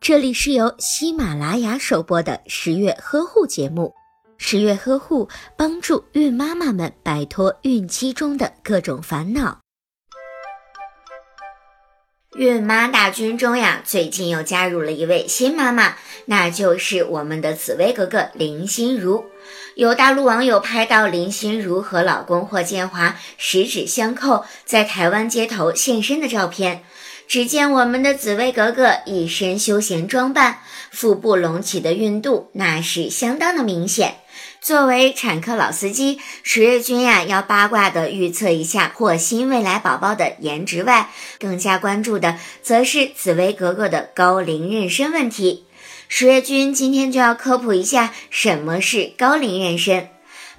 这里是由喜马拉雅首播的十月呵护节目。十月呵护帮助孕妈妈们摆脱孕期中的各种烦恼。孕妈大军中呀，最近又加入了一位新妈妈，那就是我们的紫薇格格林心如。有大陆网友拍到林心如和老公霍建华十指相扣，在台湾街头现身的照片。只见我们的紫薇格格一身休闲装扮，腹部隆起的孕肚那是相当的明显。作为产科老司机，十月君呀要八卦的预测一下霍心未来宝宝的颜值外，更加关注的则是紫薇格格的高龄妊娠问题。十月君今天就要科普一下什么是高龄妊娠。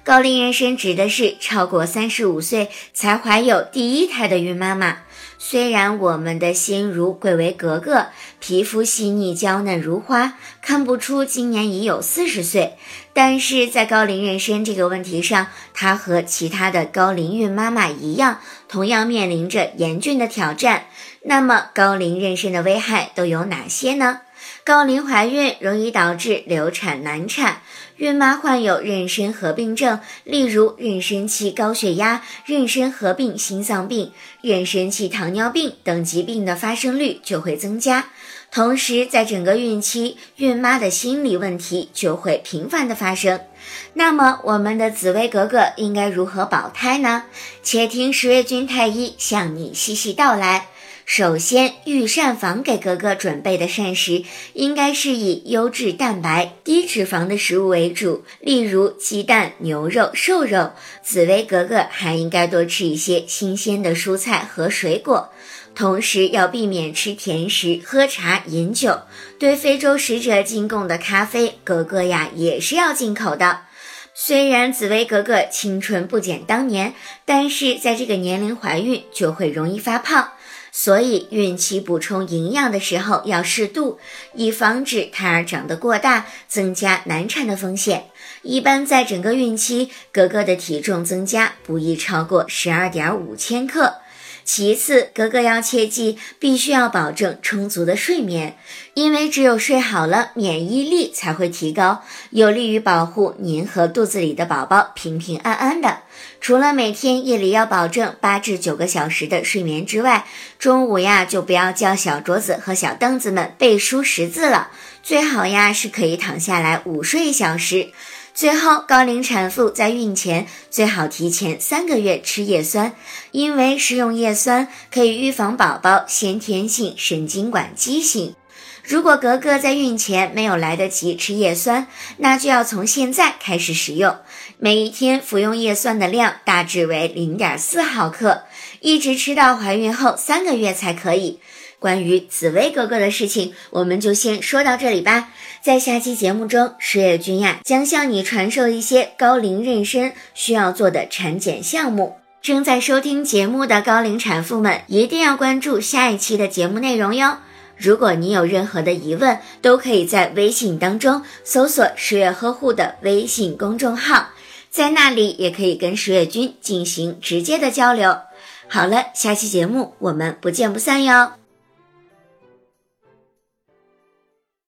高龄妊娠指的是超过三十五岁才怀有第一胎的孕妈妈。虽然我们的心如贵为格格，皮肤细腻娇嫩如花，看不出今年已有四十岁，但是在高龄妊娠这个问题上，她和其他的高龄孕妈妈一样，同样面临着严峻的挑战。那么，高龄妊娠的危害都有哪些呢？高龄怀孕容易导致流产难产，孕妈患有妊娠合并症，例如妊娠期高血压、妊娠合并心脏病、妊娠期糖尿病等疾病的发生率就会增加。同时，在整个孕期，孕妈的心理问题就会频繁的发生。那么，我们的紫薇格格应该如何保胎呢？且听十月君太医向你细细道来。首先，御膳房给格格准备的膳食应该是以优质蛋白、低脂肪的食物为主，例如鸡蛋、牛肉、瘦肉。紫薇格格还应该多吃一些新鲜的蔬菜和水果，同时要避免吃甜食、喝茶、饮酒。对非洲使者进贡的咖啡，格格呀也是要进口的。虽然紫薇格格青春不减当年，但是在这个年龄怀孕就会容易发胖。所以，孕期补充营养的时候要适度，以防止胎儿长得过大，增加难产的风险。一般在整个孕期，格格的体重增加不宜超过十二点五千克。其次，格格要切记，必须要保证充足的睡眠，因为只有睡好了，免疫力才会提高，有利于保护您和肚子里的宝宝平平安安的。除了每天夜里要保证八至九个小时的睡眠之外，中午呀就不要叫小桌子和小凳子们背书识字了，最好呀是可以躺下来午睡一小时。最后，高龄产妇在孕前最好提前三个月吃叶酸，因为食用叶酸可以预防宝宝先天性神经管畸形。如果格格在孕前没有来得及吃叶酸，那就要从现在开始食用，每一天服用叶酸的量大致为零点四毫克，一直吃到怀孕后三个月才可以。关于紫薇格格的事情，我们就先说到这里吧。在下期节目中，十月君呀将向你传授一些高龄妊娠需要做的产检项目。正在收听节目的高龄产妇们，一定要关注下一期的节目内容哟。如果你有任何的疑问，都可以在微信当中搜索“十月呵护”的微信公众号，在那里也可以跟十月君进行直接的交流。好了，下期节目我们不见不散哟。